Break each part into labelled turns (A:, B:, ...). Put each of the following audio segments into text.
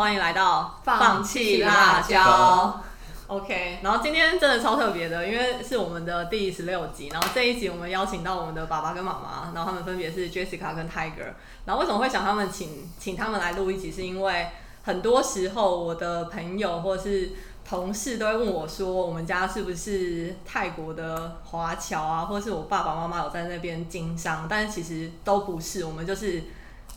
A: 欢迎来到
B: 放弃辣椒。
A: OK，然后今天真的超特别的，因为是我们的第十六集，然后这一集我们邀请到我们的爸爸跟妈妈，然后他们分别是 Jessica 跟 Tiger。然后为什么会想他们请请他们来录一集，是因为很多时候我的朋友或是同事都会问我说，我们家是不是泰国的华侨啊，或是我爸爸妈妈有在那边经商，但是其实都不是，我们就是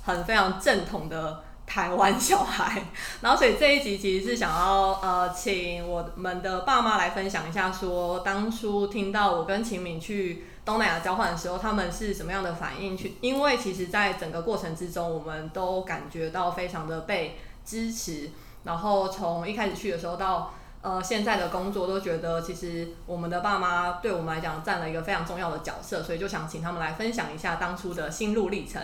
A: 很非常正统的台湾小孩。然后所以这一集其实是想要呃请我们的爸妈来分享一下说当初听到我跟秦敏去东南亚交换的时候，他们是什么样的反应？去，因为其实在整个过程之中，我们都感觉到非常的被支持。然后从一开始去的时候到呃现在的工作，都觉得其实我们的爸妈对我们来讲占了一个非常重要的角色，所以就想请他们来分享一下当初的心路历程。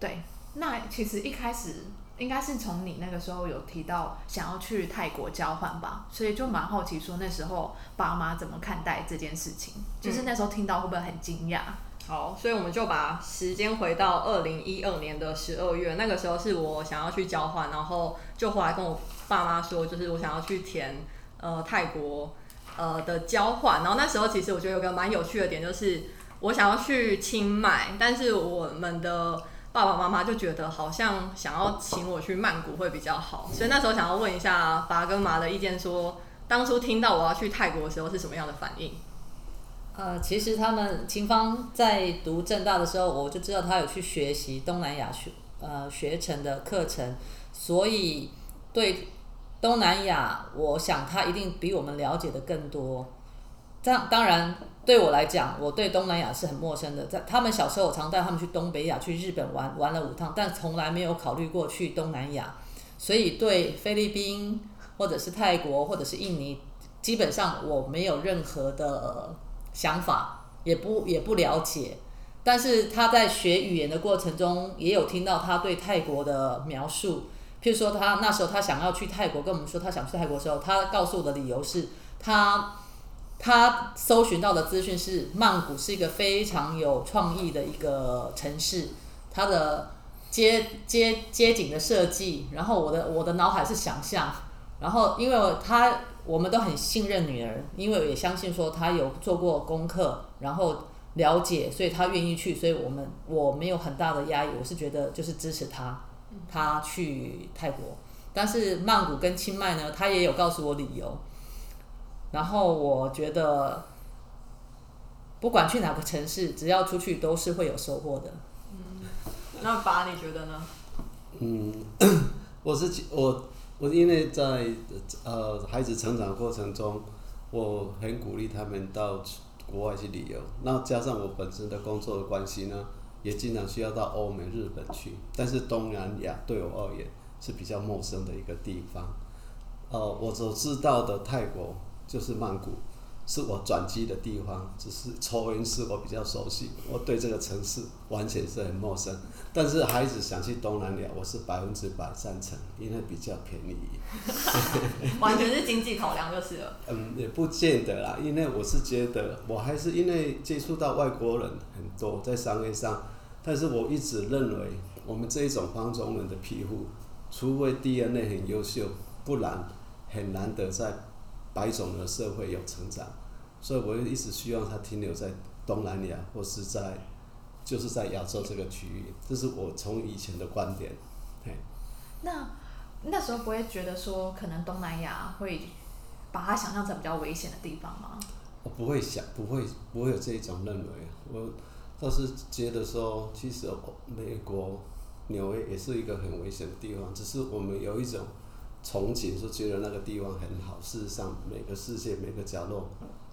B: 对，那其实一开始应该是从你那个时候有提到想要去泰国交换吧，所以就蛮好奇说那时候爸妈怎么看待这件事情，就是那时候听到会不会很惊讶？
A: 好，所以我们就把时间回到二零一二年的十二月，那个时候是我想要去交换，然后就后来跟我爸妈说，就是我想要去填呃泰国呃的交换，然后那时候其实我觉得有个蛮有趣的点，就是我想要去清迈，但是我们的爸爸妈妈就觉得好像想要请我去曼谷会比较好，所以那时候想要问一下爸跟妈的意见说当初听到我要去泰国的时候是什么样的反应？
C: 呃，其实他们秦芳在读正大的时候，我就知道他有去学习东南亚学呃学程的课程，所以对东南亚，我想他一定比我们了解的更多。当当然对我来讲，我对东南亚是很陌生的。在他们小时候，我常带他们去东北亚、去日本玩玩了五趟，但从来没有考虑过去东南亚。所以对菲律宾或者是泰国或者是印尼，基本上我没有任何的想法，也不也不了解。但是他在学语言的过程中，也有听到他对泰国的描述。譬如说，他那时候他想要去泰国，跟我们说他想去泰国的时候，他告诉我的理由是他他搜寻到的资讯是曼谷是一个非常有创意的一个城市，它的街街街景的设计，然后我的我的脑海是想象，然后因为他我们都很信任女儿，因为也相信说她有做过功课，然后了解，所以她愿意去，所以我们我没有很大的压力，我是觉得就是支持她，她去泰国，但是曼谷跟清迈呢，她也有告诉我理由，然后我觉得不管去哪个城市，只要出去都是会有收获的。
A: 嗯那爸你觉得呢？
D: 嗯，我是觉我我因为在呃孩子成长过程中，我很鼓励他们到国外去旅游。那加上我本身的工作的关系呢，也经常需要到欧美、日本去。但是东南亚对我而言是比较陌生的一个地方。呃，我所知道的泰国就是曼谷，是我转机的地方。只是抽烟是我比较熟悉，我对这个城市完全是很陌生。但是孩子想去东南亚，我是百分之百赞成，因为比较便宜。
A: 完全是经济考量就是了。
D: 嗯，也不见得啦，因为我是觉得，我还是因为接触到外国人很多，在商业上，但是我一直认为，我们这一种方种人的皮肤，除非 DNA 很优秀，不然很难得在白种的社会有成长。所以我一直希望它停留在东南亚，或是在就是在亚洲这个区域，这是我从以前的观点。嘿，
B: 那那时候不会觉得说可能东南亚会把它想象成比较危险的地方吗？
D: 我不会想，不会不会有这一种认为。我倒是觉得说，其实美国纽约也是一个很危险的地方，只是我们有一种憧憬，说觉得那个地方很好。事实上，每个世界每个角落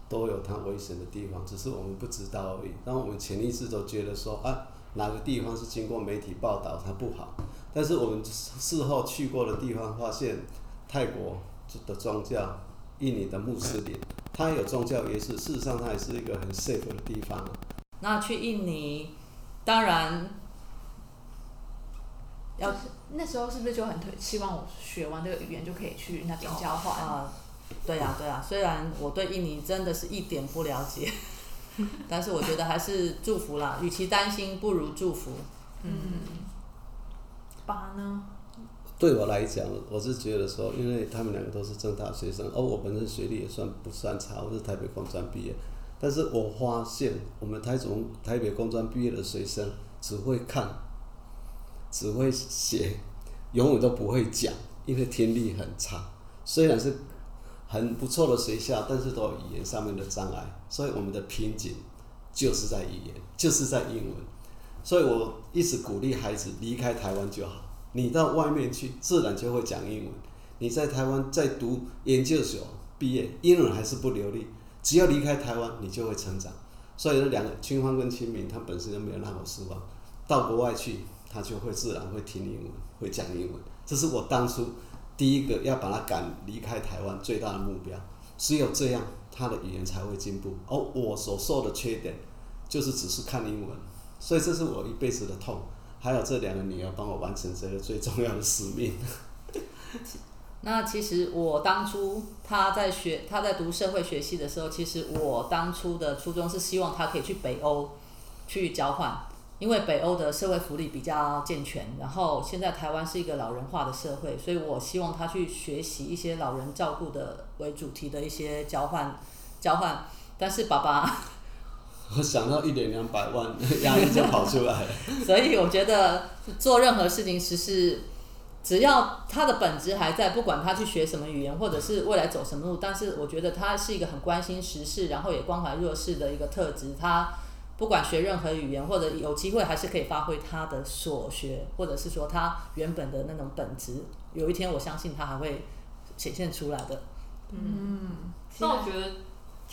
D: 都有它危险的地方，只是我们不知道而已。当我们潜意识都觉得说啊，哪个地方是经过媒体报道它不好，但是我们事后去过的地方，发现泰国的宗教、印尼的穆斯林，它有宗教仪式，事实上它也是一个很 safe 的地方。
C: 那去印尼，当然要
B: 是那时候是不是就很推希望我学完这个语言就可以去那边交换？
C: 啊、对呀、对呀、虽然我对印尼真的是一点不了解，但是我觉得还是祝福啦，与其担心，不如祝福。
B: 嗯，爸呢？
D: 对我来讲，我是觉得说，因为他们两个都是正大学生，而我本身学历也算不算差，我是台北工专毕业。但是我发现，我们台中台北工专毕业的学生只会看，只会写，永远都不会讲，因为听力很差。虽然是很不错的学校，但是都有语言上面的障碍，所以我们的瓶颈就是在语言，就是在英文。所以我一直鼓励孩子离开台湾就好，你到外面去，自然就会讲英文。你在台湾在读研究所毕业，英文还是不流利，只要离开台湾，你就会成长。所以这两个清芳跟清明，他本身就没有让我失望，到国外去，他就会自然会听英文，会讲英文。这是我当初第一个要把他赶离开台湾最大的目标。只有这样，他的语言才会进步。而我所受的缺点，就是只是看英文。所以这是我一辈子的痛，还有这两个女儿帮我完成这个最重要的使命。
C: 那其实我当初他在学他在读社会学系的时候，其实我当初的初衷是希望他可以去北欧去交换，因为北欧的社会福利比较健全，然后现在台湾是一个老人化的社会，所以我希望他去学习一些老人照顾的为主题的一些交换交换，但是爸爸。
D: 我想到一点两百万，压力就跑出来了。
C: 所以我觉得做任何事情，其实只要他的本质还在，不管他去学什么语言，或者是未来走什么路，但是我觉得他是一个很关心时事，然后也关怀弱势的一个特质。他不管学任何语言，或者有机会还是可以发挥他的所学，或者是说他原本的那种本质。有一天，我相信他还会显现出来的。
A: 嗯，那我觉得。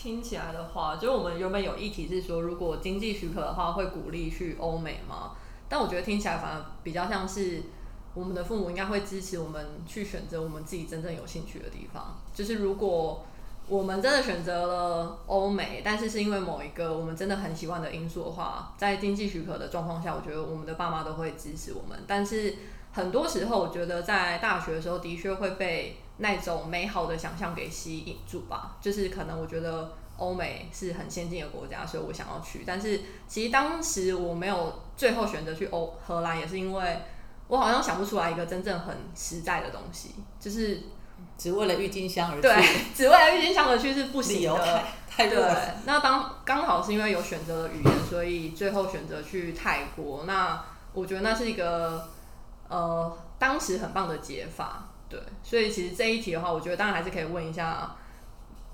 A: 听起来的话，就我们原本有议题是说，如果经济许可的话，会鼓励去欧美吗？但我觉得听起来反而比较像是我们的父母应该会支持我们去选择我们自己真正有兴趣的地方。就是如果我们真的选择了欧美，但是是因为某一个我们真的很喜欢的因素的话，在经济许可的状况下，我觉得我们的爸妈都会支持我们。但是很多时候，我觉得在大学的时候，的确会被。那种美好的想象给吸引住吧，就是可能我觉得欧美是很先进的国家，所以我想要去。但是其实当时我没有最后选择去欧荷兰，也是因为我好像想不出来一个真正很实在的东西，就是
C: 只为了郁金香而去。
A: 对，只为了郁金香而去是不行的。
C: 太
A: 对，那当刚好是因为有选择的语言，所以最后选择去泰国。那我觉得那是一个呃当时很棒的解法。对，所以其实这一题的话，我觉得当然还是可以问一下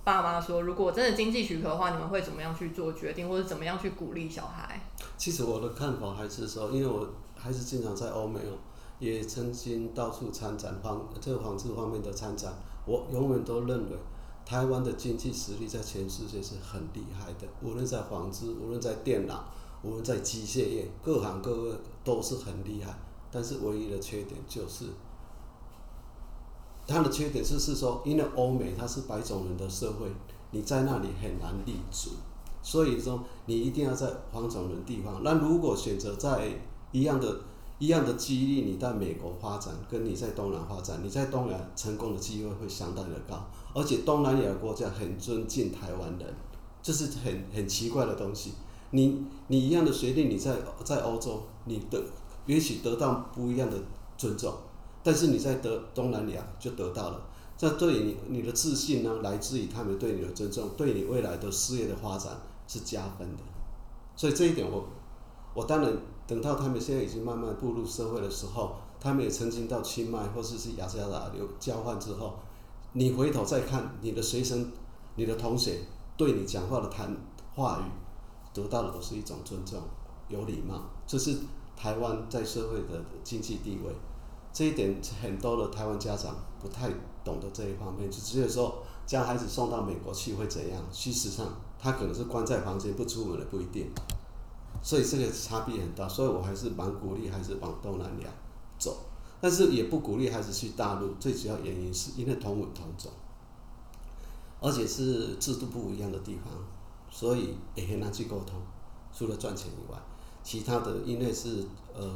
A: 爸妈说，如果真的经济许可的话，你们会怎么样去做决定，或者怎么样去鼓励小孩？
D: 其实我的看法还是说，因为我还是经常在欧美哦，也曾经到处参展方这个纺织方面的参展，我永远都认为台湾的经济实力在全世界是很厉害的，无论在纺织，无论在电脑，无论在机械业，各行各业都是很厉害。但是唯一的缺点就是。它的缺点就是说，因为欧美它是白种人的社会，你在那里很难立足，所以说你一定要在黄种人地方。那如果选择在一样的、一样的激励，你在美国发展，跟你在东南发展，你在东南成功的机会会相当的高。而且东南亚国家很尊敬台湾人，这是很很奇怪的东西。你你一样的学历，你在在欧洲，你得也许得到不一样的尊重。但是你在得东南亚就得到了，这对你你的自信呢，来自于他们对你的尊重，对你未来的事业的发展是加分的。所以这一点我，我当然等到他们现在已经慢慢步入社会的时候，他们也曾经到清迈或者是雅加达留交换之后，你回头再看你的学生、你的同学对你讲话的谈话语，得到的都是一种尊重、有礼貌，这是台湾在社会的经济地位。这一点很多的台湾家长不太懂得这一方面，就只有说将孩子送到美国去会怎样？事实上，他可能是关在房间不出门的不一定，所以这个差别很大。所以我还是蛮鼓励孩子往东南亚走，但是也不鼓励孩子去大陆。最主要原因是因为同文同种，而且是制度不一样的地方，所以也很难去沟通。除了赚钱以外，其他的因为是呃。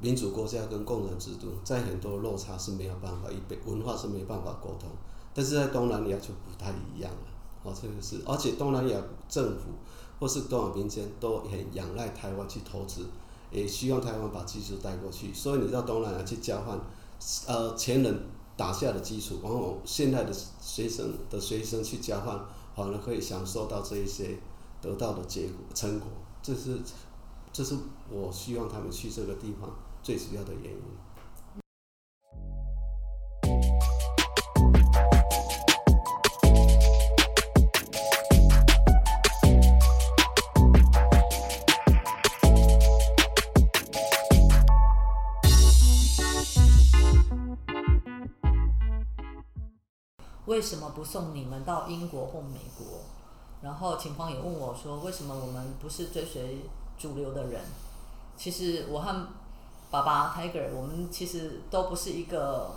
D: 民主国家跟共产制度，在很多落差是没有办法，一辈文化是没办法沟通，但是在东南亚就不太一样了。哦，这个是，而且东南亚政府或是东亚民间都很仰赖台湾去投资，也希望台湾把技术带过去。所以你到东南亚去交换，呃前人打下的基础，然后现在的学生的学生去交换，反而可以享受到这一些得到的结果成果，这是这是我希望他们去这个地方最主要的原因。
C: 为什么不送你们到英国或美国？然后秦芳也问我说，为什么我们不是追随主流的人？其实我和爸爸 Tiger，我们其实都不是一个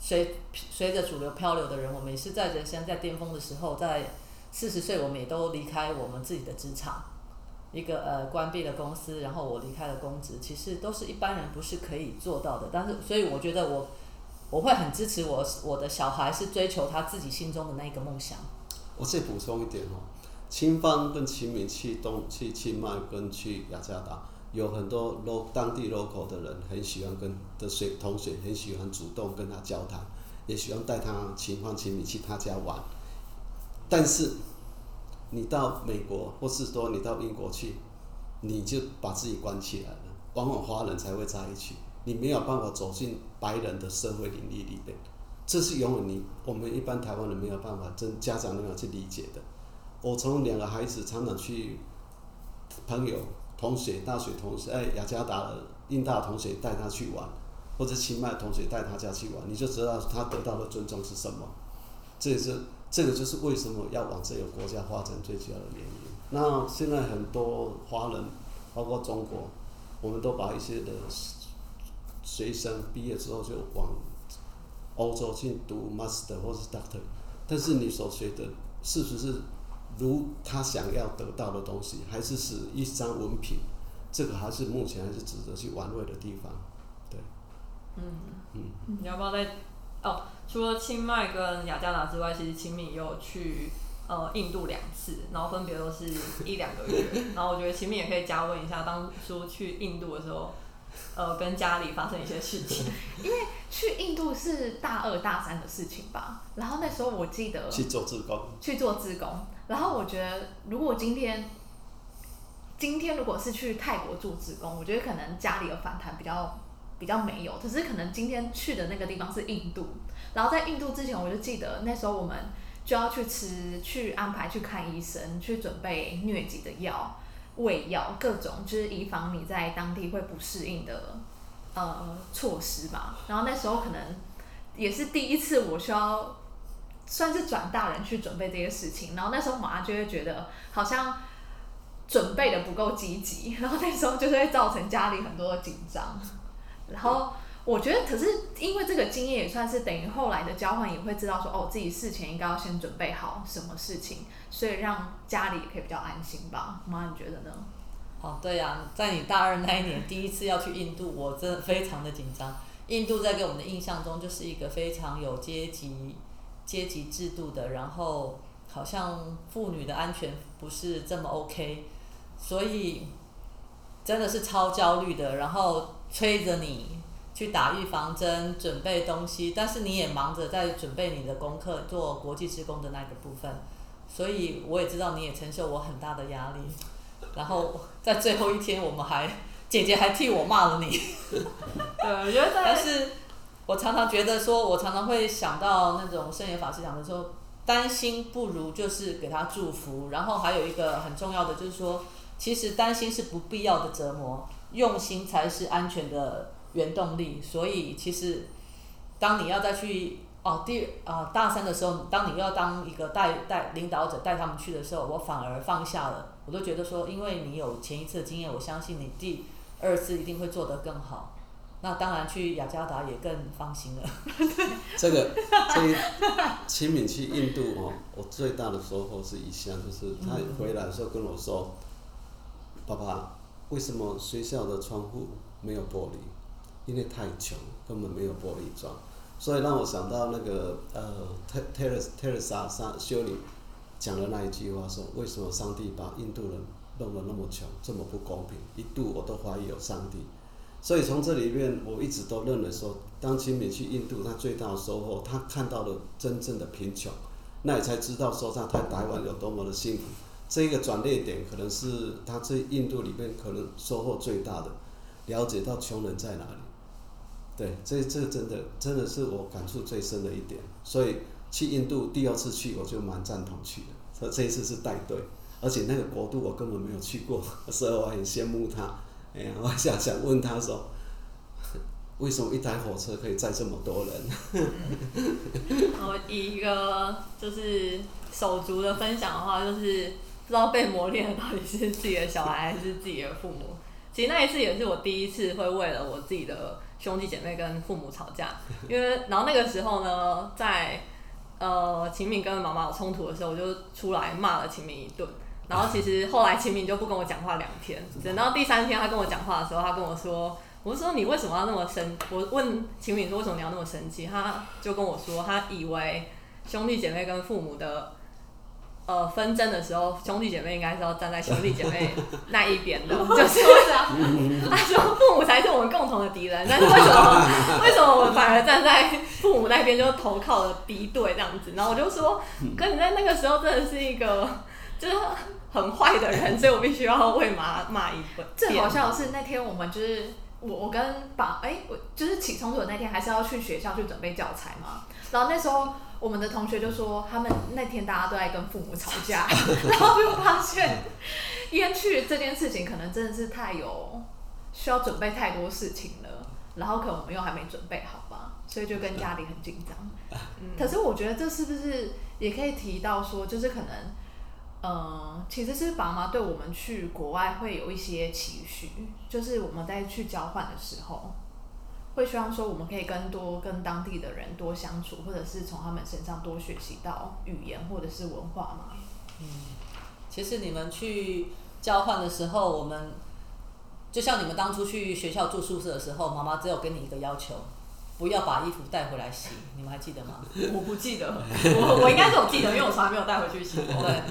C: 随随着主流漂流的人。我们也是在人生在巅峰的时候，在四十岁，我们也都离开我们自己的职场，一个呃关闭了公司，然后我离开了公职，其实都是一般人不是可以做到的。但是，所以我觉得我。我会很支持我我的小孩是追求他自己心中的那一个梦想。
D: 我再补充一点哦，清芳跟秦敏去东去清迈跟去雅加达，有很多 lo 当地 local 的人很喜欢跟的学同学很喜欢主动跟他交谈，也喜欢带他秦芳秦敏去他家玩。但是你到美国或是说你到英国去，你就把自己关起来了，往往华人才会在一起。你没有办法走进白人的社会领域里边，这是永远你我们一般台湾人没有办法真家长没有去理解的。我从两个孩子常常去朋友、同学、大学同学，哎，雅加达的印大同学带他去玩，或者清迈同学带他家去玩，你就知道他得到的尊重是什么。这也是这个就是为什么要往这个国家发展最主要的原因。那现在很多华人，包括中国，我们都把一些的。学生毕业之后就往欧洲去读 master 或是 doctor，但是你所学的是不是如他想要得到的东西，还是是一张文凭？这个还是目前还是值得去玩味的地方。对，
A: 嗯嗯，你要不要再哦？除了清迈跟雅加达之外，其实清敏也有去呃印度两次，然后分别都是一两个月。然后我觉得清敏也可以加问一下，当初去印度的时候。呃，跟家里发生一些事情，
B: 因为去印度是大二大三的事情吧。然后那时候我记得
D: 去做自工，
B: 去做自工。然后我觉得，如果今天今天如果是去泰国做自工，我觉得可能家里的反弹比较比较没有。可是可能今天去的那个地方是印度，然后在印度之前，我就记得那时候我们就要去吃，去安排去看医生，去准备疟疾的药。胃药各种，就是以防你在当地会不适应的呃措施吧。然后那时候可能也是第一次，我需要算是转大人去准备这些事情。然后那时候妈就会觉得好像准备的不够积极，然后那时候就是会造成家里很多的紧张。然后。我觉得，可是因为这个经验也算是等于后来的交换，也会知道说，哦，自己事前应该要先准备好什么事情，所以让家里也可以比较安心吧。妈，你觉得呢？
C: 哦，对呀，在你大二那一年，第一次要去印度，我真的非常的紧张。印度在给我们的印象中就是一个非常有阶级阶级制度的，然后好像妇女的安全不是这么 OK，所以真的是超焦虑的，然后催着你。去打预防针，准备东西，但是你也忙着在准备你的功课，做国际职工的那个部分，所以我也知道你也承受我很大的压力。然后在最后一天，我们还姐姐还替我骂了你。
A: 对，我觉得。
C: 但是，我常常觉得说，我常常会想到那种圣严法师讲的说，担心不如就是给他祝福。然后还有一个很重要的就是说，其实担心是不必要的折磨，用心才是安全的。原动力，所以其实，当你要再去哦第啊大三的时候，当你要当一个带带领导者带他们去的时候，我反而放下了。我都觉得说，因为你有前一次的经验，我相信你第二次一定会做得更好。那当然去雅加达也更放心了。
D: 这个这清明去印度哦，我最大的收获是一项，就是他回来的时候跟我说：“爸爸，为什么学校的窗户没有玻璃？”因为太穷，根本没有玻璃窗，所以让我想到那个呃，泰泰勒特勒莎上修女讲的那一句话说：为什么上帝把印度人弄得那么穷，这么不公平？一度我都怀疑有上帝。所以从这里面，我一直都认为说，当清明去印度，他最大的收获，他看到了真正的贫穷，那也才知道说他在台湾有多么的幸福。这个转捩点，可能是他在印度里面可能收获最大的，了解到穷人在哪里。对，这这真的真的是我感触最深的一点。所以去印度第二次去，我就蛮赞同去的。所以这一次是带队，而且那个国度我根本没有去过，所以我很羡慕他。哎呀，我想想问他说，为什么一台火车可以载这么多人？
A: 我以一个就是手足的分享的话，就是不知道被磨练的到底是自己的小孩还是自己的父母。其实那一次也是我第一次会为了我自己的兄弟姐妹跟父母吵架，因为然后那个时候呢，在呃秦敏跟妈妈有冲突的时候，我就出来骂了秦敏一顿。然后其实后来秦敏就不跟我讲话两天，等到第三天他跟我讲话的时候，他跟我说，我说你为什么要那么生？我问秦敏说为什么你要那么生气？他就跟我说，他以为兄弟姐妹跟父母的呃纷争的时候，兄弟姐妹应该是要站在兄弟姐妹 那一边的，就是 他说父母才是我们共同的敌人，但是为什么为什么我们反而站在父母那边就投靠了敌对这样子？然后我就说，可你在那个时候真的是一个就是。很坏的人，所以我必须要为骂骂一顿。
B: 最好笑的是那天我们就是我我跟爸哎，我就是起冲突的那天，还是要去学校去准备教材嘛。然后那时候我们的同学就说，他们那天大家都在跟父母吵架，然后就发现烟去这件事情可能真的是太有需要准备太多事情了，然后可能我们又还没准备好吧，所以就跟家里很紧张。可是我觉得这是不是也可以提到说，就是可能。嗯，其实是爸妈对我们去国外会有一些期许，就是我们在去交换的时候，会希望说我们可以更多跟当地的人多相处，或者是从他们身上多学习到语言或者是文化嘛。
C: 嗯，其实你们去交换的时候，我们就像你们当初去学校住宿舍的时候，妈妈只有给你一个要求，不要把衣服带回来洗，你们还记得吗？
A: 我不记得，我我应该是有记得，因为我从来没有带回去洗过。
C: 对。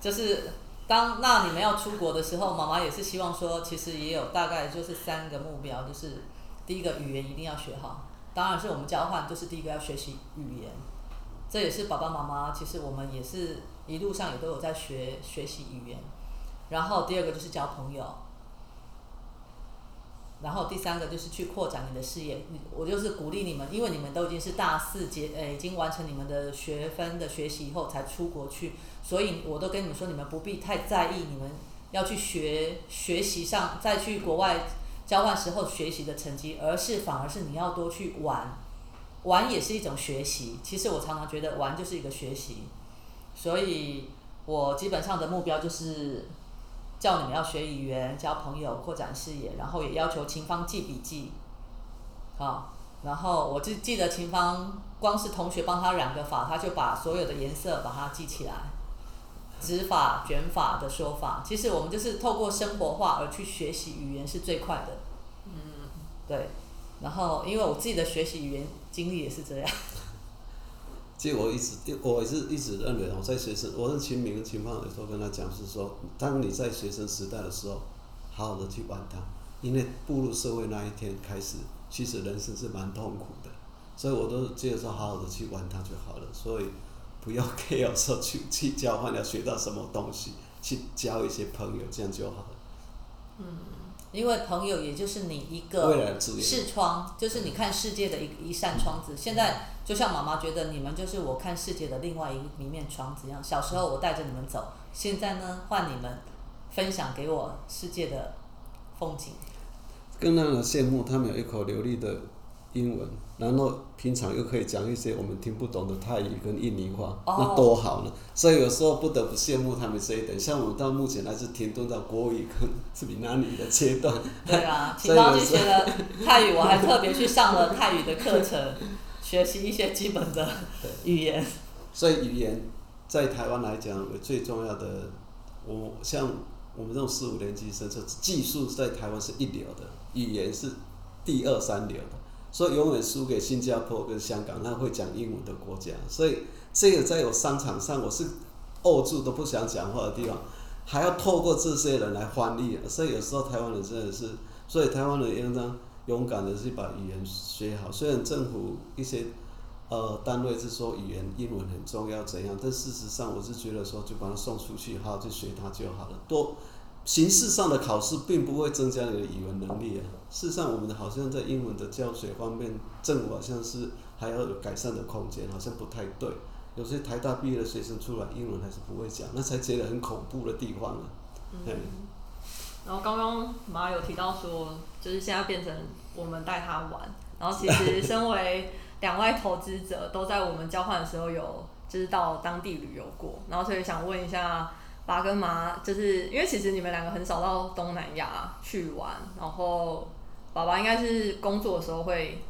C: 就是当那你们要出国的时候，妈妈也是希望说，其实也有大概就是三个目标，就是第一个语言一定要学好，当然是我们交换，就是第一个要学习语言，这也是爸爸妈妈，其实我们也是一路上也都有在学学习语言，然后第二个就是交朋友。然后第三个就是去扩展你的事业，我就是鼓励你们，因为你们都已经是大四结，呃，已经完成你们的学分的学习以后才出国去，所以我都跟你们说，你们不必太在意你们要去学学习上再去国外交换时候学习的成绩，而是反而是你要多去玩，玩也是一种学习。其实我常常觉得玩就是一个学习，所以我基本上的目标就是。叫你们要学语言、交朋友、扩展视野，然后也要求秦芳记笔记，好，然后我就记得秦芳光是同学帮他染个发，他就把所有的颜色把它记起来，直发、卷发的说法，其实我们就是透过生活化而去学习语言是最快的，嗯，对，然后因为我自己的学习语言经历也是这样。
D: 其实我一直，我是一直认为，我在学生，我是秦明、秦放的时候跟他讲，是说，当你在学生时代的时候，好好的去玩它，因为步入社会那一天开始，其实人生是蛮痛苦的，所以我都接着说，好好的去玩它就好了，所以不要 care 说去去交换要学到什么东西，去交一些朋友，这样就好了。
C: 嗯，因为朋友也就是你一个视窗，就是你看世界的一一扇窗子，现在。就像妈妈觉得你们就是我看世界的另外一一面窗子一样，小时候我带着你们走，现在呢换你们分享给我世界的风景。
D: 更让人羡慕，他们有一口流利的英文，然后平常又可以讲一些我们听不懂的泰语跟印尼话，那多好呢！所以有时候不得不羡慕他们这一点。像我们到目前还是停顿在国语跟是闽南语的阶段。
C: 对啊，提高去学了泰语，我还特别去上了泰语的课程。学习一些基本的语言，
D: 所以语言在台湾来讲，最重要的，我像我们这种四五年级生，这技术在台湾是一流的，语言是第二三流的，所以永远输给新加坡跟香港那会讲英文的国家。所以这个在我商场上，我是怄住都不想讲话的地方，还要透过这些人来翻译，所以有时候台湾人真的是，所以台湾人应当勇敢的去把语言学好。虽然政府一些呃单位是说语言英文很重要怎样，但事实上我是觉得说就把它送出去，好好去学它就好了。多形式上的考试并不会增加你的语文能力啊。事实上，我们好像在英文的教学方面，政府好像是还要有改善的空间，好像不太对。有些台大毕业的学生出来，英文还是不会讲，那才觉得很恐怖的地方啊。嗯。
A: 然后刚刚马有提到说，就是现在变成我们带他玩，然后其实身为两位投资者，都在我们交换的时候有就是到当地旅游过，然后所以想问一下爸跟妈，就是因为其实你们两个很少到东南亚去玩，然后爸爸应该是工作的时候会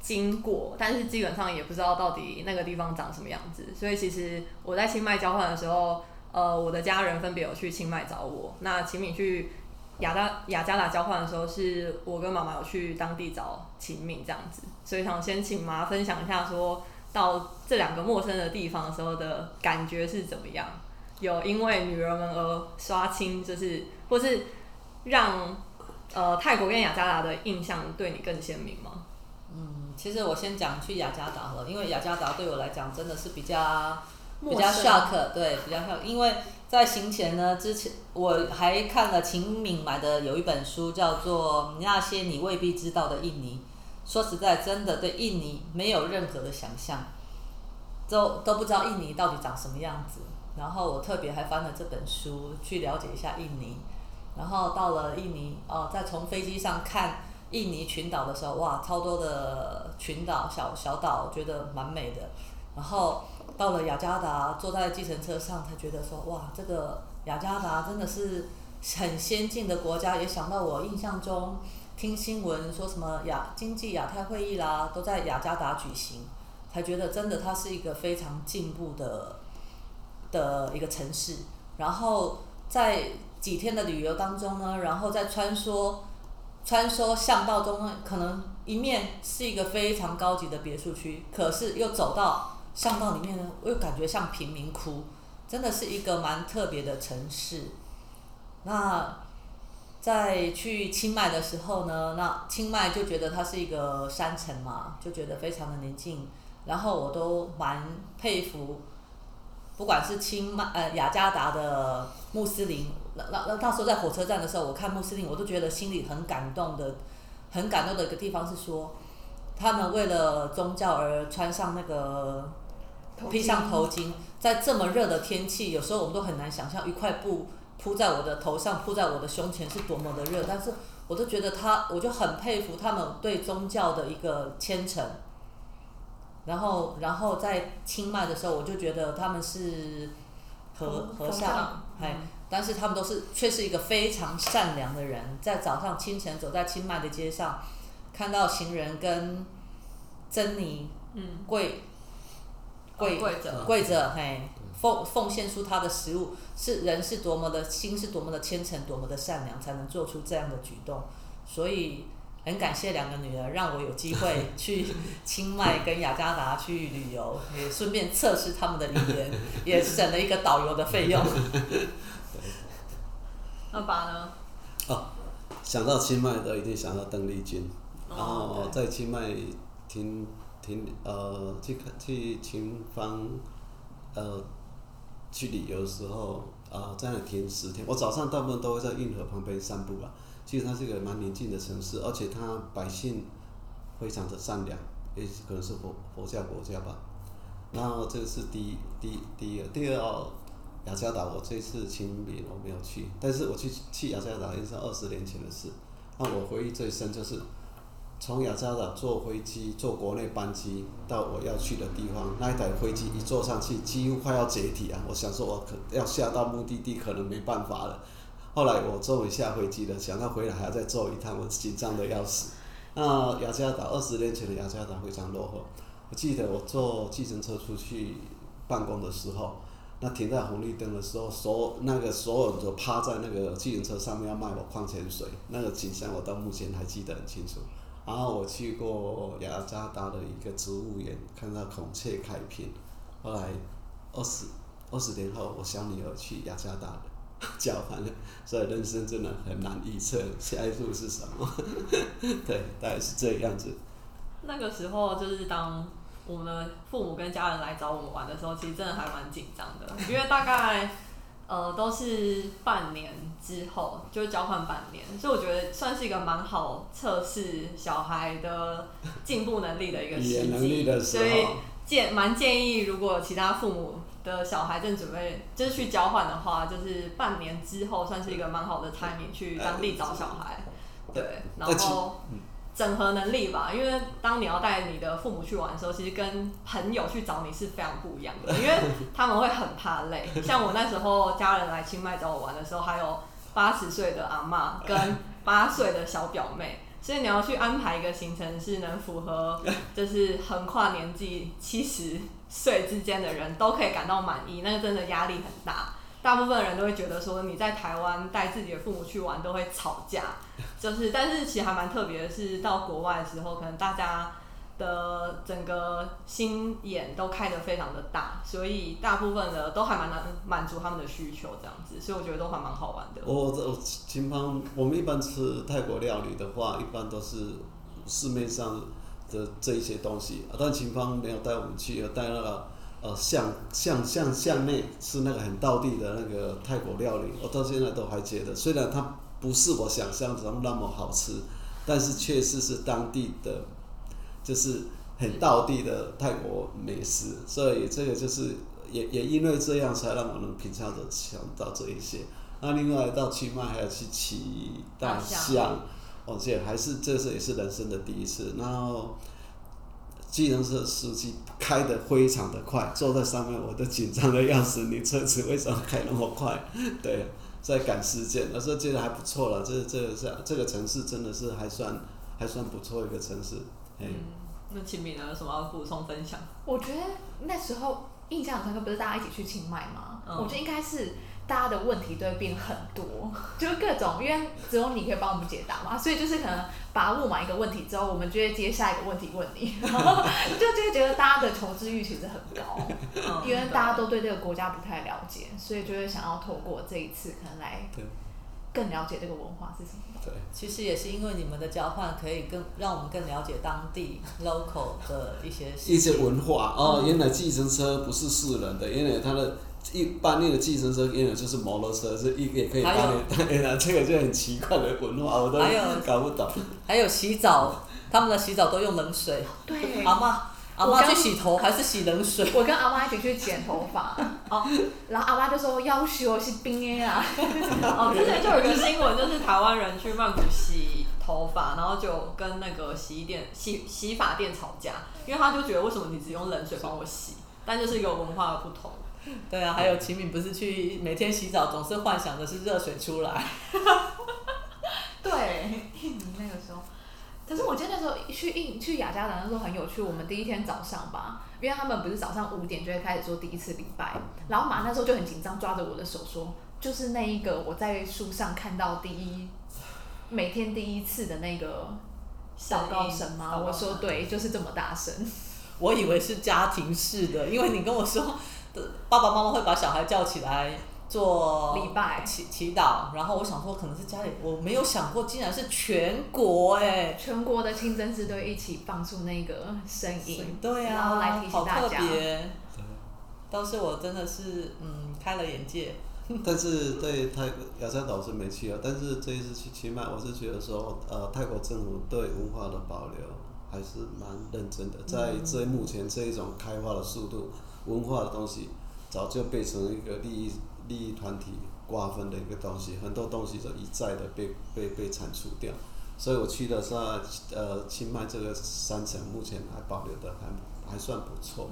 A: 经过，但是基本上也不知道到底那个地方长什么样子，所以其实我在清迈交换的时候。呃，我的家人分别有去清迈找我。那秦敏去雅加雅加达交换的时候，是我跟妈妈有去当地找秦敏这样子。所以想先请妈分享一下，说到这两个陌生的地方的时候的感觉是怎么样？有因为女儿们而刷清，就是或是让呃泰国跟雅加达的印象对你更鲜明吗？
C: 嗯，其实我先讲去雅加达了，因为雅加达对我来讲真的是比较。比较 shock，对，比较 shock，因为在行前呢，之前我还看了秦敏买的有一本书，叫做《那些你未必知道的印尼》。说实在，真的对印尼没有任何的想象，都都不知道印尼到底长什么样子。然后我特别还翻了这本书去了解一下印尼。然后到了印尼，哦，在从飞机上看印尼群岛的时候，哇，超多的群岛小小岛，觉得蛮美的。然后。到了雅加达，坐在计程车上，才觉得说哇，这个雅加达真的是很先进的国家。也想到我印象中听新闻说什么亚经济亚太会议啦，都在雅加达举行，才觉得真的它是一个非常进步的的一个城市。然后在几天的旅游当中呢，然后在穿梭穿梭巷道中呢，可能一面是一个非常高级的别墅区，可是又走到。巷道里面呢，我又感觉像贫民窟，真的是一个蛮特别的城市。那在去清迈的时候呢，那清迈就觉得它是一个山城嘛，就觉得非常的宁静。然后我都蛮佩服，不管是清迈呃雅加达的穆斯林，那那那那时候在火车站的时候，我看穆斯林，我都觉得心里很感动的，很感动的一个地方是说，他们为了宗教而穿上那个。披上头巾，在这么热的天气，有时候我们都很难想象一块布铺在我的头上，铺在我的胸前是多么的热。但是，我都觉得他，我就很佩服他们对宗教的一个虔诚。然后，然后在清迈的时候，我就觉得他们是和和尚，哎，但是他们都是却是一个非常善良的人。在早上清晨走在清迈的街上，看到行人跟珍妮跪。跪着，跪着，嘿，奉奉献出他的食物，是人是多么的心是多么的虔诚，多么的善良，才能做出这样的举动。所以很感谢两个女儿，让我有机会 去清迈跟雅加达去旅游，也顺便测试他们的语言，也省了一个导游的费用。
A: 那爸呢？
D: 哦，想到清迈都一定想到邓丽君，然后在清迈听。停呃，去看去秦方，呃，去旅游的时候，啊，在那停十天。我早上大部分都会在运河旁边散步啦。其实它是一个蛮宁静的城市，而且它百姓非常的善良，也可能是佛佛教国家吧。然后这个是第一第一第一个，第二雅加达，我这次清明我没有去，但是我去去雅加达也是二十年前的事。那我回忆最深就是。从雅加达坐飞机，坐国内班机到我要去的地方，那一台飞机一坐上去，几乎快要解体啊！我想说，我可要下到目的地，可能没办法了。后来我终于下飞机了，想到回来还要再坐一趟，我紧张的要死。那雅加达二十年前的雅加达非常落后。我记得我坐计程车出去办公的时候，那停在红绿灯的时候，所那个所有人都趴在那个计程车上面要卖我矿泉水，那个景象我到目前还记得很清楚。然后我去过雅加达的一个植物园，看到孔雀开屏。后来二十二十年后，我小女儿去雅加达了，交换了，所以人生真的很难预测下一步是什么。对，大概是这样子。
A: 那个时候就是当我们的父母跟家人来找我们玩的时候，其实真的还蛮紧张的，因为大概呃都是半年之后就交换半年，所以我觉得算是一个蛮好测试小孩的进步能力的一个时机所以，建蛮建议，如果其他父母的小孩正准备就是去交换的话，就是半年之后算是一个蛮好的 timing 去当地找小孩，对，然后整合能力吧，因为当你要带你的父母去玩的时候，其实跟朋友去找你是非常不一样的，因为 他们会很怕累。像我那时候家人来清迈找我玩的时候，还有八十岁的阿嬷跟 八岁的小表妹。所以你要去安排一个行程，是能符合，就是横跨年纪七十岁之间的人都可以感到满意，那个真的压力很大。大部分人都会觉得说你在台湾带自己的父母去玩都会吵架，就是但是其实还蛮特别的是，到国外的时候，可能大家的整个心眼都开得非常的大，所以大部分的都还蛮能满足他们的需求这样子，所以我觉得都还蛮好玩的。
D: 我我秦方，我们一般吃泰国料理的话，一般都是市面上的这一些东西，啊但秦方没有带我们去，有带那个呃巷巷巷巷内吃那个很道地的那个泰国料理，我到现在都还觉得，虽然它不是我想象中那么好吃，但是确实是当地的，就是很道地的泰国美食，所以这个就是也也因为这样才让我能品尝着尝到这一些。那另外到清迈还要去骑大
A: 象，
D: 而且还是这是也是人生的第一次。然后，计程车司机开得非常的快，坐在上面我都紧张的要死。你车子为什么开那么快？对，在赶时间，那时候觉得还不错了。这这个是这个城市真的是还算还算不错一个城市。哎、
A: 嗯，那秦敏呢有什么要补充分享？
B: 我觉得那时候印象很深刻，不是大家一起去清迈吗？
A: 嗯
B: 我觉得应该是大家的问题都会变很多，就是各种，因为只有你可以帮我们解答嘛，所以就是可能把它问完一个问题之后，我们就会接下一个问题问你，然后就就会觉得大家的求知欲其实很高，
A: 嗯
B: 因为大家都对这个国家不太了解，所以就会想要透过这一次可能来更了解这个文化是什么。
D: 对。
C: 其实也是因为你们的交换，可以更让我们更了解当地 local 的一些
D: 一些。文化哦，原来计程车不是四人的，原来它的一般那个计程车原来就是摩托车，是一也可以
C: 还有
D: 帮你，原来这个就很奇怪的文化，我都搞不懂。
C: 还有洗澡，他们的洗澡都用冷水。
B: 对
C: 阿妈，阿妈去洗头还是洗冷水？
B: 我跟阿妈一起去剪头发，哦，然后阿妈就说要修是冰的啊，
A: 哦，之前就有一个新闻，就是台湾人去曼谷洗头发，然后就跟那个洗衣店、洗洗发店吵架，因为他就觉得为什么你只用冷水帮我洗，但就是一个文化的不同。
C: 对啊，还有秦敏不是去每天洗澡，总是幻想的是热水出来。
B: 对，印尼那个时候。可是我记得那时候去印去雅加达那时候很有趣，我们第一天早上吧，因为他们不是早上五点就会开始做第一次礼拜，然后马那时候就很紧张，抓着我的手说，就是那一个我在书上看到第一每天第一次的那个祷告声吗？我说对，就是这么大声。
C: 我以为是家庭式的，因为你跟我说，呃爸爸妈妈会把小孩叫起来做
B: 礼拜。
C: 祈祈祷，然后我想说可能是家里，我没有想过竟然是全国哎、
B: 全国的清真寺都一起放出那个声音，
C: 对
B: 然后来提，
C: 啊好特
B: 醒大家。
C: 别。倒是我真的是嗯开了眼界，
D: 但是对泰雅加岛是没去啊，但是这一次去清迈，我是觉得说，呃，泰国政府对文化的保留还是蛮认真的，在这目前这一种开发的速度，文化的东西早就变成一个利益利益团体瓜分的一个东西，很多东西都一再的被被被铲除掉。所以我去的是呃清迈这个山城，目前还保留的还还算不错。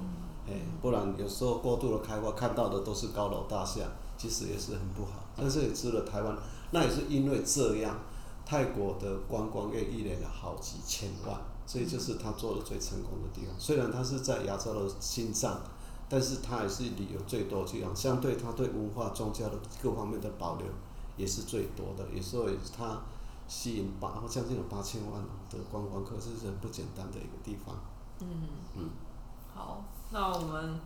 D: 哎，不然有时候过度的开发，看到的都是高楼大厦，其实也是很不好。但是也值了台湾，那也是因为这样，泰国的观光业一年有好几千万，所以就是他做的最成功的地方。虽然他是在亚洲的心脏，但是它也是旅游最多的地方，相对它对文化、宗教的各方面的保留也是最多的。有时候也是它吸引八将近有八千万的观光客，这是很不简单的一个地方。
A: 嗯嗯好，那我们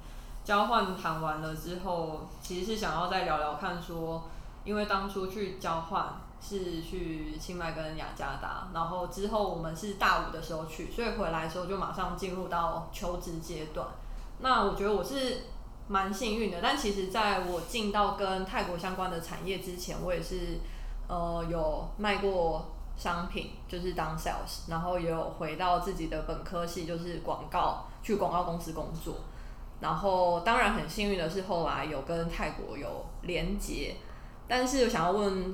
A: 交换谈完了之后，其实是想要再聊聊看说，因为当初去交换是去清迈跟雅加达，然后之后我们是大五的时候去，所以回来的时候就马上进入到求职阶段。那我觉得我是蛮幸运的，但其实在我进到跟泰国相关的产业之前，我也是呃有卖过商品，就是当 sales，然后也有回到自己的本科系，就是广告，去广告公司工作。然后当然很幸运的是，后来有跟泰国有连结，但是我想要问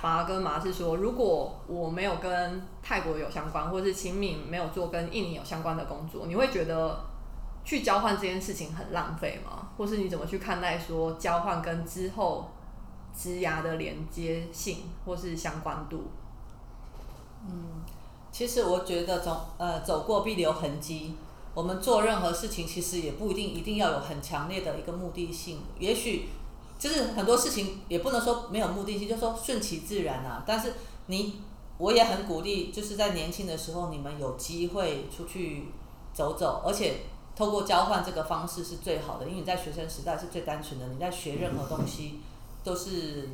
A: 爸跟妈是说，如果我没有跟泰国有相关，或是秦敏没有做跟印尼有相关的工作，你会觉得去交换这件事情很浪费吗？或是你怎么去看待说交换跟之后枝芽的连接性或是相关度？
C: 嗯其实我觉得走呃走过必留痕迹。我们做任何事情，其实也不一定一定要有很强烈的一个目的性。也许就是很多事情也不能说没有目的性，就说顺其自然啊。但是你我也很鼓励，就是在年轻的时候，你们有机会出去走走，而且透过交换这个方式是最好的，因为你在学生时代是最单纯的，你在学任何东西都是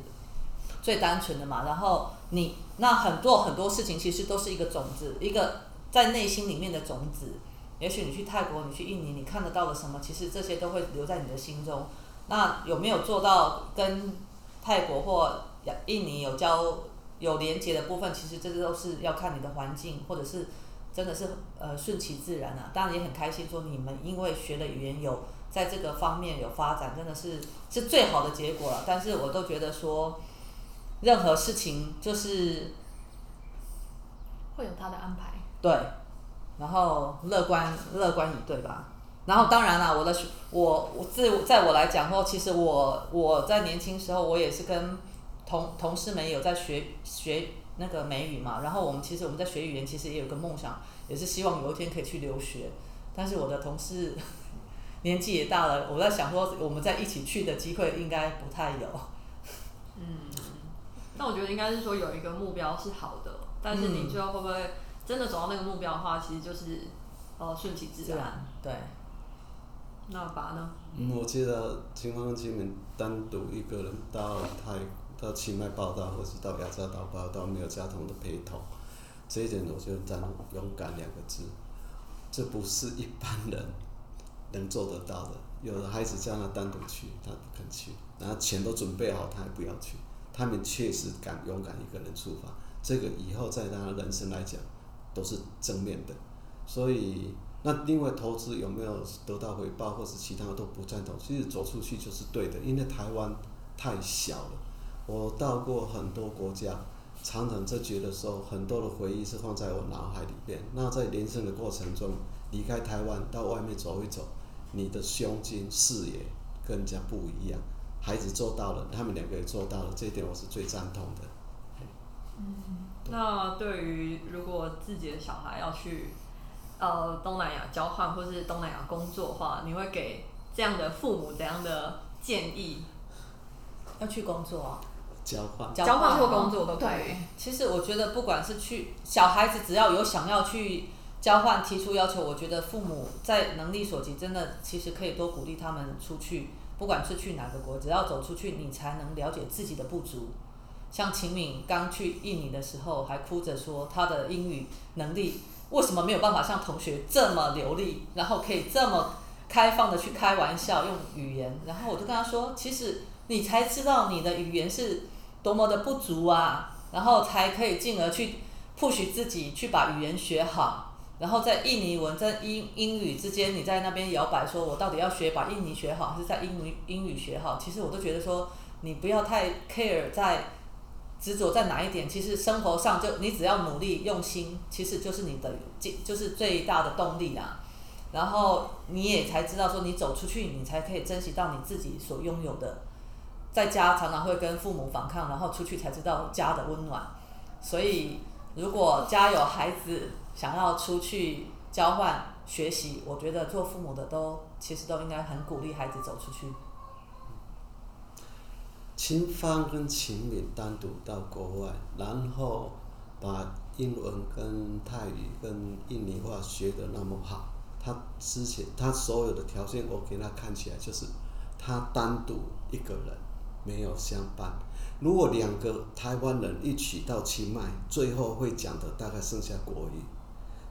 C: 最单纯的嘛。然后你那很多很多事情其实都是一个种子，一个在内心里面的种子。也许你去泰国，你去印尼，你看得到的什么，其实这些都会留在你的心中。那有没有做到跟泰国或印尼有交有连接的部分？其实这个都是要看你的环境，或者是真的是呃顺其自然啊。当然也很开心说你们因为学了语言有在这个方面有发展，真的是是最好的结果了。但是我都觉得说，任何事情就是
B: 会有他的安排。
C: 对。然后乐观乐观以对吧？然后当然了，我的我我自在我来讲后，其实我我在年轻时候我也是跟同同事们有在学学那个美语嘛。然后我们其实我们在学语言，其实也有个梦想，也是希望有一天可以去留学。但是我的同事年纪也大了，我在想说我们在一起去的机会应该不太有。
A: 嗯，那我觉得应该是说有一个目标是好的，但是你最后会不会？真的走到那个目标的话，其实就是呃顺其自然。
C: 对。
A: 那爸呢？
D: 嗯，我记得清方跟清明单独一个人到泰到清迈报道，或是到雅加达报道，没有家童的陪同，这一点我就赞勇敢两个字。这不是一般人能做得到的。有的孩子叫他单独去，他不肯去，然后钱都准备好，他还不要去。他们确实敢勇敢一个人出发，这个以后在他人生来讲。都是正面的，所以那另外投资有没有得到回报，或是其他的都不赞同。其实走出去就是对的，因为台湾太小了。我到过很多国家，常常在觉得候，很多的回忆是放在我脑海里边。那在人生的过程中，离开台湾到外面走一走，你的胸襟视野跟人家不一样。孩子做到了，他们两个也做到了，这一点我是最赞同的。
A: 嗯。那对于如果自己的小孩要去呃东南亚交换或是东南亚工作的话，你会给这样的父母怎样的建议？
C: 要去工作啊？
D: 交换？
A: 交换或工作都可以。
C: 其实我觉得不管是去小孩子，只要有想要去交换提出要求，我觉得父母在能力所及，真的其实可以多鼓励他们出去，不管是去哪个国，只要走出去，你才能了解自己的不足。像秦敏刚去印尼的时候，还哭着说他的英语能力为什么没有办法像同学这么流利，然后可以这么开放的去开玩笑用语言。然后我就跟他说，其实你才知道你的语言是多么的不足啊，然后才可以进而去 push 自己去把语言学好。然后在印尼文在英英语之间，你在那边摇摆，说我到底要学把印尼学好，还是在英语英语学好？其实我都觉得说，你不要太 care 在。执着在哪一点？其实生活上就你只要努力用心，其实就是你的就是最大的动力啊。然后你也才知道说，你走出去，你才可以珍惜到你自己所拥有的。在家常常会跟父母反抗，然后出去才知道家的温暖。所以，如果家有孩子想要出去交换学习，我觉得做父母的都其实都应该很鼓励孩子走出去。
D: 秦芳跟秦敏单独到国外，然后把英文跟泰语跟印尼话学得那么好。他之前他所有的条件，我给他看起来就是他单独一个人没有相伴。如果两个台湾人一起到清迈，最后会讲的大概剩下国语，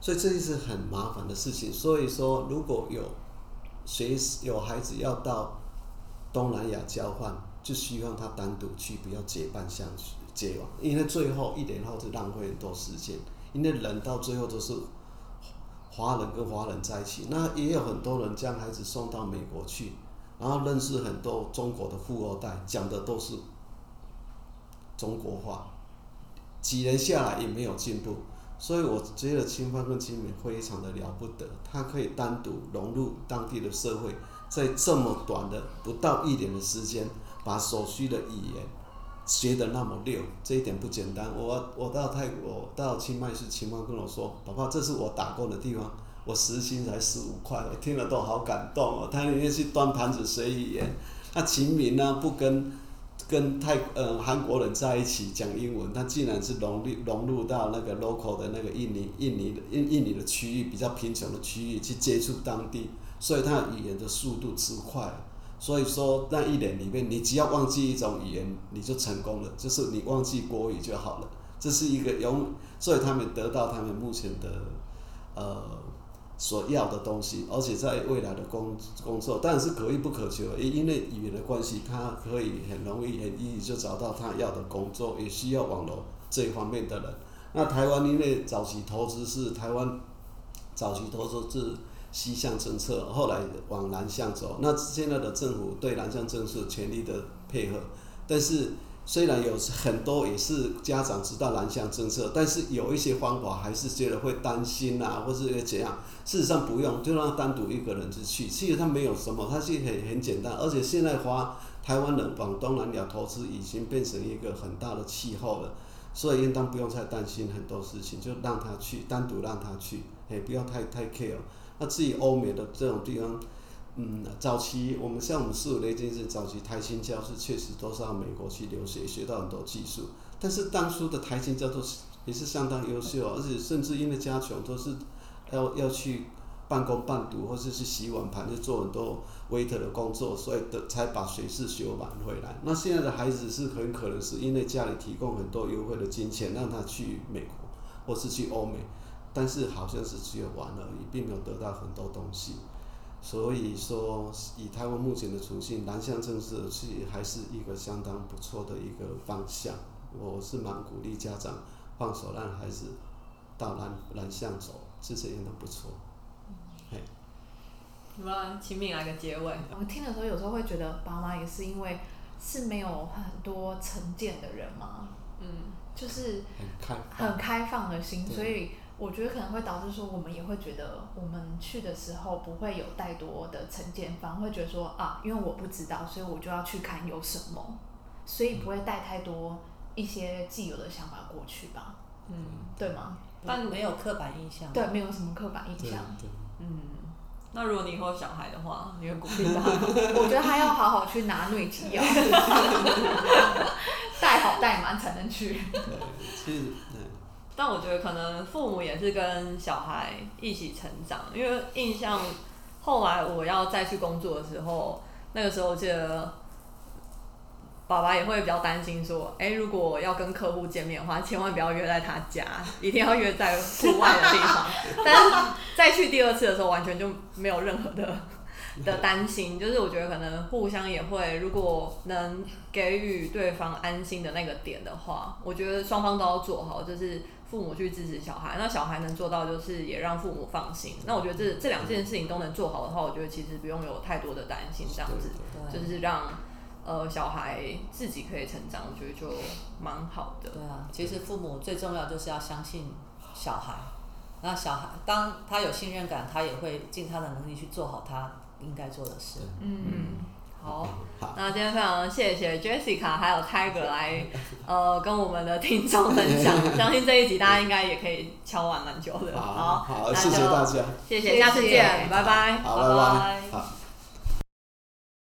D: 所以这是很麻烦的事情。所以说，如果有谁有孩子要到东南亚交换，就希望他单独去，不要结伴相结往，因为最后一年后就浪费很多时间。因为人到最后都是华人跟华人在一起，那也有很多人将孩子送到美国去，然后认识很多中国的富二代，讲的都是中国话，几年下来也没有进步，所以我觉得清芳跟清美非常的了不得，他可以单独融入当地的社会，在这么短的不到一年的时间，把所需的语言。学的那么溜，这一点不简单。我我到泰国到清迈市，清芳跟我说：“爸爸，这是我打工的地方，我时薪才十五块。”我听了都好感动哦。他宁愿去端盘子学语言，那秦明呢？不跟跟泰呃韩国人在一起讲英文，他竟然是融入融入到那个 local 的那个印尼印尼的印印尼的区域比较贫穷的区域去接触当地，所以他语言的速度之快。所以说，那一年里面，你只要忘记一种语言，你就成功了，就是你忘记国语就好了。这是一个永，所以他们得到他们目前的呃所要的东西，而且在未来的工工作，当然是可遇不可求，因因为语言的关系，他可以很容易很易就找到他要的工作，也需要网络这一方面的人。那台湾因为早期投资是台湾早期投资是。西向政策后来往南向走，那现在的政府对南向政策全力的配合，但是虽然有很多也是家长知道南向政策，但是有一些方法还是觉得会担心啊，或是怎样。事实上不用，就让单独一个人就去，其实他没有什么，他是很很简单，而且现在花台湾人往东南亚投资已经变成一个很大的气候了，所以应当不用太担心很多事情，就让他去，单独让他去，也不要太太 care。那至于欧美的这种地方，嗯，早期我们像我们四五雷军是早期台青教是确实都是到美国去留学，学到很多技术。但是当初的台青教都是也是相当优秀，而且甚至因为家穷，都是要要去半工半读，或者是洗碗盘，就做很多 waiter 的工作，所以的才把学士学完回来。那现在的孩子是很可能是因为家里提供很多优惠的金钱，让他去美国或是去欧美。但是好像是只有玩而已，并没有得到很多东西，所以说以台湾目前的处境，南向政策是还是一个相当不错的一个方向。我是蛮鼓励家长放手让孩子到南南向走，这些也都不错。嘿，
A: 我们请敏来个结尾。
B: 我们听的时候有时候会觉得，爸妈也是因为是没有很多成见的人嘛，嗯，就是
D: 很开
B: 很开放的心，所以。我觉得可能会导致说，我们也会觉得，我们去的时候不会有太多的成见，反而会觉得说啊，因为我不知道，所以我就要去看有什么，所以不会带太多一些既有的想法过去吧？嗯，对吗？
C: 但没有刻板印象。
B: 对，没有什么刻板印象。
A: 嗯，那如果你以后有小孩的话，你会鼓励他？
B: 我觉得他要好好去拿内基药，带好带满才能去。
D: 对，其实。
A: 但我觉得可能父母也是跟小孩一起成长，因为印象后来我要再去工作的时候，那个时候记得爸爸也会比较担心说，哎，如果要跟客户见面的话，千万不要约在他家，一定要约在户外的地方。但是再去第二次的时候，完全就没有任何的的担心，就是我觉得可能互相也会，如果能给予对方安心的那个点的话，我觉得双方都要做好，就是。父母去支持小孩，那小孩能做到就是也让父母放心。那我觉得这这两件事情都能做好的话，我觉得其实不用有太多的担心，这样子就是让呃小孩自己可以成长，我觉得就蛮好的。
C: 对啊，其实父母最重要就是要相信小孩，那小孩当他有信任感，他也会尽他的能力去做好他应该做的事。
A: 嗯。好，那今天非常谢谢 Jessica 还有 Tiger 来，呃，跟我们的听众分享。相信这一集大家应该也可以敲完蛮久的。
D: 好，好，谢谢大家，
A: 谢谢，下次见，拜拜，
D: 好，拜拜，好。